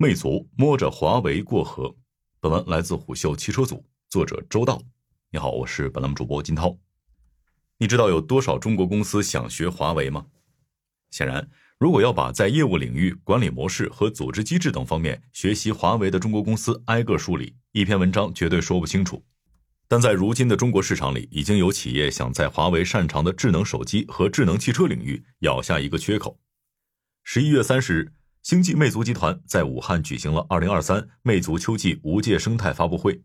魅族摸着华为过河。本文来自虎嗅汽车组，作者周道。你好，我是本栏目主播金涛。你知道有多少中国公司想学华为吗？显然，如果要把在业务领域、管理模式和组织机制等方面学习华为的中国公司挨个梳理，一篇文章绝对说不清楚。但在如今的中国市场里，已经有企业想在华为擅长的智能手机和智能汽车领域咬下一个缺口。十一月三十日。星际魅族集团在武汉举行了二零二三魅族秋季无界生态发布会。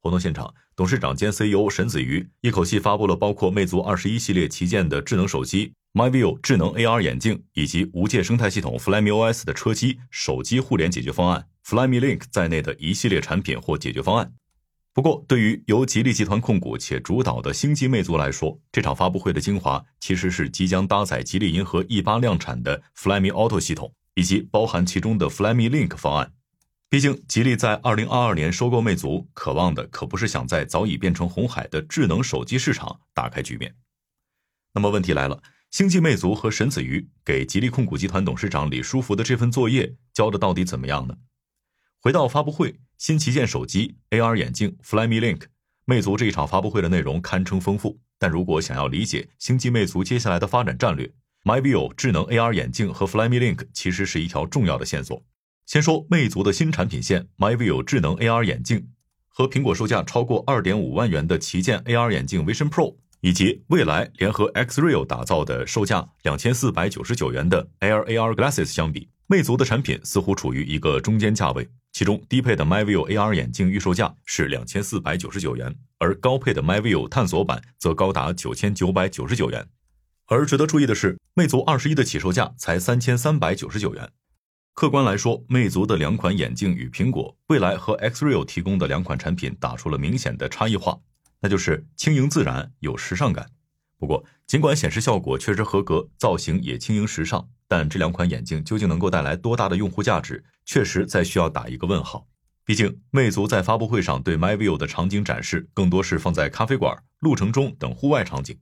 活动现场，董事长兼 CEO 沈子瑜一口气发布了包括魅族二十一系列旗舰的智能手机、MyView 智能 AR 眼镜以及无界生态系统 Flyme OS 的车机、手机互联解决方案 Flyme Link 在内的一系列产品或解决方案。不过，对于由吉利集团控股且主导的星际魅族来说，这场发布会的精华其实是即将搭载吉利银河 E 八量产的 Flyme Auto 系统。以及包含其中的 Flyme Link 方案。毕竟，吉利在二零二二年收购魅族，渴望的可不是想在早已变成红海的智能手机市场打开局面。那么问题来了，星际魅族和沈子瑜给吉利控股集团董事长李书福的这份作业交的到底怎么样呢？回到发布会，新旗舰手机、AR 眼镜、Flyme Link，魅族这一场发布会的内容堪称丰富。但如果想要理解星际魅族接下来的发展战略，MyView 智能 AR 眼镜和 Flyme Link 其实是一条重要的线索。先说魅族的新产品线 MyView 智能 AR 眼镜，和苹果售价超过二点五万元的旗舰 AR 眼镜 Vision Pro，以及未来联合 Xreal 打造的售价两千四百九十九元的 Air AR Glasses 相比，魅族的产品似乎处于一个中间价位。其中低配的 MyView AR 眼镜预售价是两千四百九十九元，而高配的 MyView 探索版则高达九千九百九十九元。而值得注意的是，魅族二十一的起售价才三千三百九十九元。客观来说，魅族的两款眼镜与苹果、蔚来和 Xreal 提供的两款产品打出了明显的差异化，那就是轻盈自然，有时尚感。不过，尽管显示效果确实合格，造型也轻盈时尚，但这两款眼镜究竟能够带来多大的用户价值，确实在需要打一个问号。毕竟，魅族在发布会上对 MyView 的场景展示，更多是放在咖啡馆、路程中等户外场景。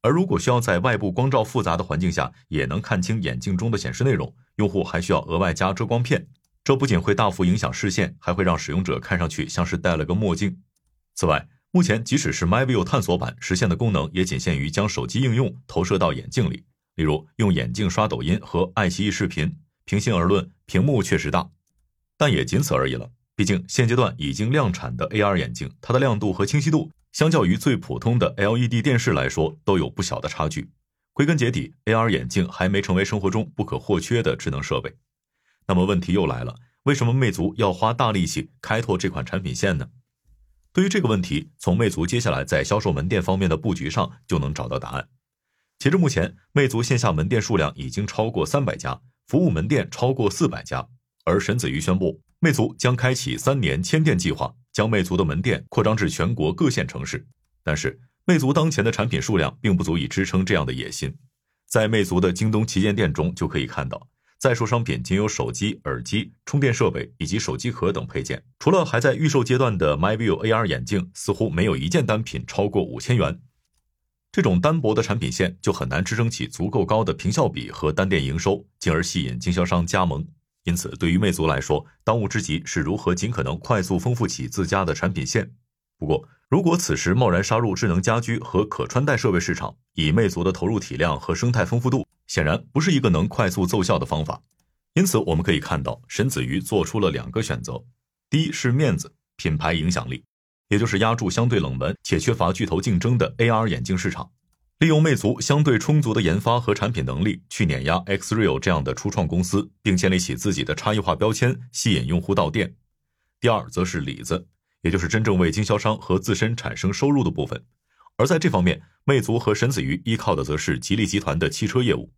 而如果需要在外部光照复杂的环境下也能看清眼镜中的显示内容，用户还需要额外加遮光片，这不仅会大幅影响视线，还会让使用者看上去像是戴了个墨镜。此外，目前即使是 MyView 探索版实现的功能，也仅限于将手机应用投射到眼镜里，例如用眼镜刷抖音和爱奇艺视频。平心而论，屏幕确实大，但也仅此而已了。毕竟现阶段已经量产的 AR 眼镜，它的亮度和清晰度。相较于最普通的 LED 电视来说，都有不小的差距。归根结底，AR 眼镜还没成为生活中不可或缺的智能设备。那么问题又来了，为什么魅族要花大力气开拓这款产品线呢？对于这个问题，从魅族接下来在销售门店方面的布局上就能找到答案。截至目前，魅族线下门店数量已经超过三百家，服务门店超过四百家。而沈子瑜宣布，魅族将开启三年千店计划。将魅族的门店扩张至全国各线城市，但是魅族当前的产品数量并不足以支撑这样的野心。在魅族的京东旗舰店中就可以看到，在售商品仅有手机、耳机、充电设备以及手机壳等配件，除了还在预售阶段的 MyView AR 眼镜，似乎没有一件单品超过五千元。这种单薄的产品线就很难支撑起足够高的平效比和单店营收，进而吸引经销商加盟。因此，对于魅族来说，当务之急是如何尽可能快速丰富起自家的产品线。不过，如果此时贸然杀入智能家居和可穿戴设备市场，以魅族的投入体量和生态丰富度，显然不是一个能快速奏效的方法。因此，我们可以看到，沈子瑜做出了两个选择：第一是面子、品牌影响力，也就是压住相对冷门且缺乏巨头竞争的 AR 眼镜市场。利用魅族相对充足的研发和产品能力，去碾压 Xreal 这样的初创公司，并建立起自己的差异化标签，吸引用户到店。第二，则是里子，也就是真正为经销商和自身产生收入的部分。而在这方面，魅族和沈子瑜依靠的则是吉利集团的汽车业务。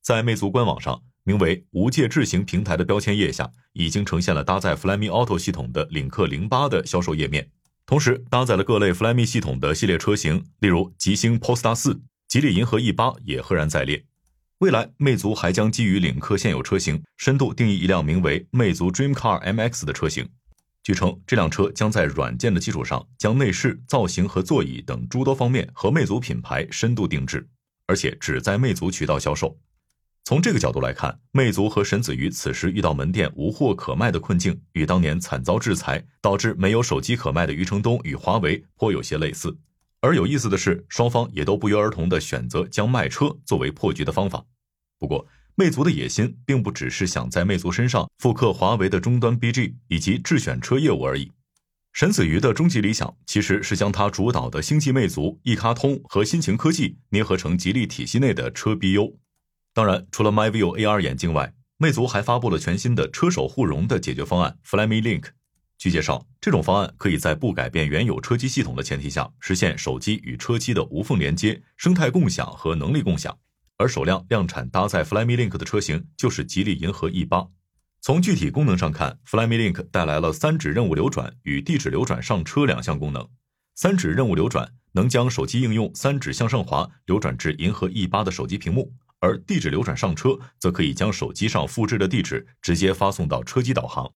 在魅族官网上，名为“无界智行平台”的标签页下，已经呈现了搭载 Flyme Auto 系统的领克零八的销售页面。同时搭载了各类 Flyme 系统的系列车型，例如吉星 Polestar 4、吉利银河 E 八也赫然在列。未来，魅族还将基于领克现有车型，深度定义一辆名为魅族 Dream Car MX 的车型。据称，这辆车将在软件的基础上，将内饰、造型和座椅等诸多方面和魅族品牌深度定制，而且只在魅族渠道销售。从这个角度来看，魅族和沈子瑜此时遇到门店无货可卖的困境，与当年惨遭制裁导致没有手机可卖的余承东与华为颇有些类似。而有意思的是，双方也都不约而同地选择将卖车作为破局的方法。不过，魅族的野心并不只是想在魅族身上复刻华为的终端 BG 以及智选车业务而已。沈子瑜的终极理想其实是将他主导的星际魅族、一卡通和新晴科技捏合成吉利体系内的车 BU。当然，除了 MyView AR 眼镜外，魅族还发布了全新的车手互融的解决方案 Flyme Link。据介绍，这种方案可以在不改变原有车机系统的前提下，实现手机与车机的无缝连接、生态共享和能力共享。而首辆量产搭载 Flyme Link 的车型就是吉利银河 E 八。从具体功能上看，Flyme Link 带来了三指任务流转与地址流转上车两项功能。三指任务流转能将手机应用三指向上滑流转至银河 E 八的手机屏幕。而地址流转上车，则可以将手机上复制的地址直接发送到车机导航。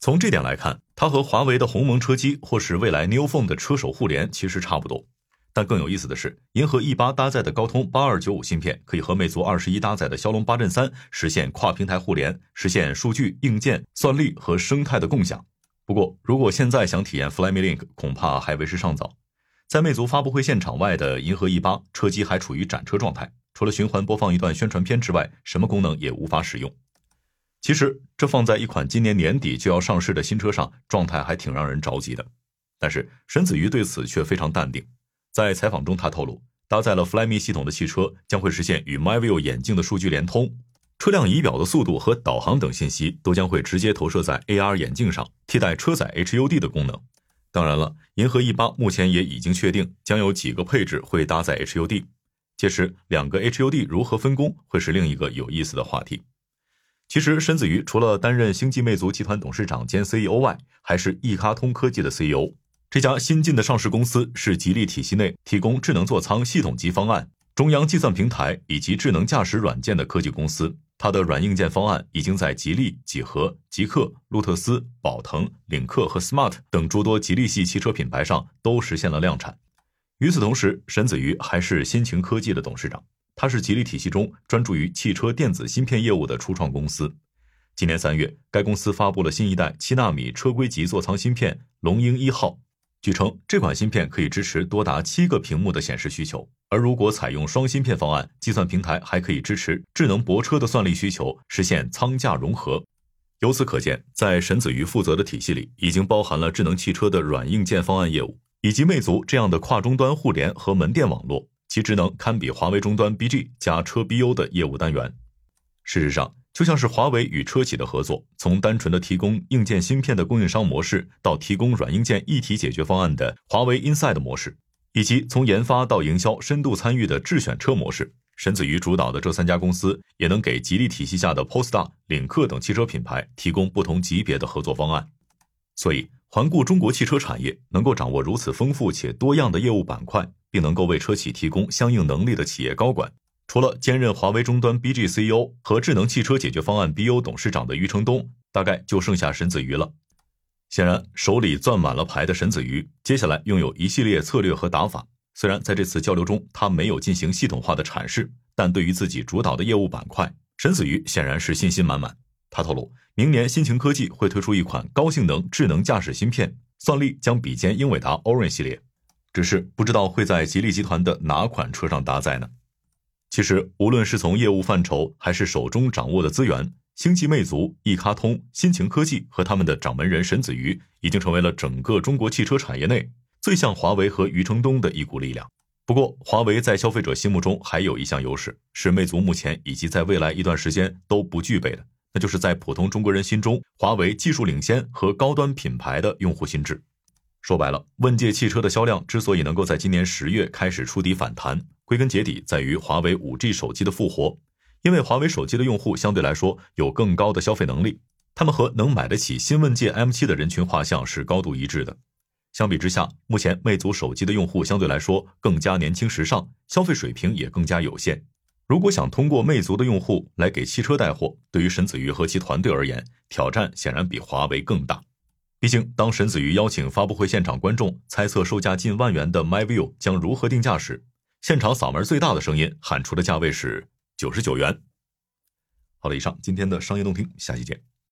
从这点来看，它和华为的鸿蒙车机或是未来 New Phone 的车手互联其实差不多。但更有意思的是，银河 E 八搭载的高通八二九五芯片，可以和魅族二十一搭载的骁龙八阵三实现跨平台互联，实现数据、硬件、算力和生态的共享。不过，如果现在想体验 Flyme Link，恐怕还为时尚早。在魅族发布会现场外的银河 E 八车机还处于展车状态。除了循环播放一段宣传片之外，什么功能也无法使用。其实，这放在一款今年年底就要上市的新车上，状态还挺让人着急的。但是，沈子瑜对此却非常淡定。在采访中，他透露，搭载了 Flyme 系统的汽车将会实现与 MyView 眼镜的数据联通，车辆仪表的速度和导航等信息都将会直接投射在 AR 眼镜上，替代车载 HUD 的功能。当然了，银河 E 八目前也已经确定将有几个配置会搭载 HUD。届时，两个 HUD 如何分工，会是另一个有意思的话题。其实，申子瑜除了担任星际魅族集团董事长兼 CEO 外，还是易卡通科技的 CEO。这家新晋的上市公司是吉利体系内提供智能座舱系统级方案、中央计算平台以及智能驾驶软件的科技公司。它的软硬件方案已经在吉利、几何、极氪、路特斯、宝腾、领克和 Smart 等诸多吉利系汽车品牌上都实现了量产。与此同时，沈子瑜还是新晴科技的董事长。他是吉利体系中专注于汽车电子芯片业务的初创公司。今年三月，该公司发布了新一代七纳米车规级座舱芯片“龙鹰一号”。据称，这款芯片可以支持多达七个屏幕的显示需求。而如果采用双芯片方案，计算平台还可以支持智能泊车的算力需求，实现舱架融合。由此可见，在沈子瑜负责的体系里，已经包含了智能汽车的软硬件方案业务。以及魅族这样的跨终端互联和门店网络，其职能堪比华为终端 BG 加车 BU 的业务单元。事实上，就像是华为与车企的合作，从单纯的提供硬件芯片的供应商模式，到提供软硬件一体解决方案的华为 Inside 模式，以及从研发到营销深度参与的智选车模式，沈子瑜主导的这三家公司也能给吉利体系下的 Polestar、领克等汽车品牌提供不同级别的合作方案。所以。环顾中国汽车产业，能够掌握如此丰富且多样的业务板块，并能够为车企提供相应能力的企业高管，除了兼任华为终端 BG CEO 和智能汽车解决方案 BU 董事长的余承东，大概就剩下沈子瑜了。显然，手里攥满了牌的沈子瑜，接下来拥有一系列策略和打法。虽然在这次交流中，他没有进行系统化的阐释，但对于自己主导的业务板块，沈子瑜显然是信心满满。他透露，明年新晴科技会推出一款高性能智能驾驶芯片，算力将比肩英伟达 Orin 系列，只是不知道会在吉利集团的哪款车上搭载呢？其实，无论是从业务范畴，还是手中掌握的资源，星际魅族、易卡通、新晴科技和他们的掌门人沈子瑜，已经成为了整个中国汽车产业内最像华为和余承东的一股力量。不过，华为在消费者心目中还有一项优势，是魅族目前以及在未来一段时间都不具备的。那就是在普通中国人心中，华为技术领先和高端品牌的用户心智。说白了，问界汽车的销量之所以能够在今年十月开始触底反弹，归根结底在于华为五 G 手机的复活。因为华为手机的用户相对来说有更高的消费能力，他们和能买得起新问界 M7 的人群画像是高度一致的。相比之下，目前魅族手机的用户相对来说更加年轻时尚，消费水平也更加有限。如果想通过魅族的用户来给汽车带货，对于沈子瑜和其团队而言，挑战显然比华为更大。毕竟，当沈子瑜邀请发布会现场观众猜测售价近万元的 MyView 将如何定价时，现场嗓门最大的声音喊出的价位是九十九元。好了，以上今天的商业动听，下期见。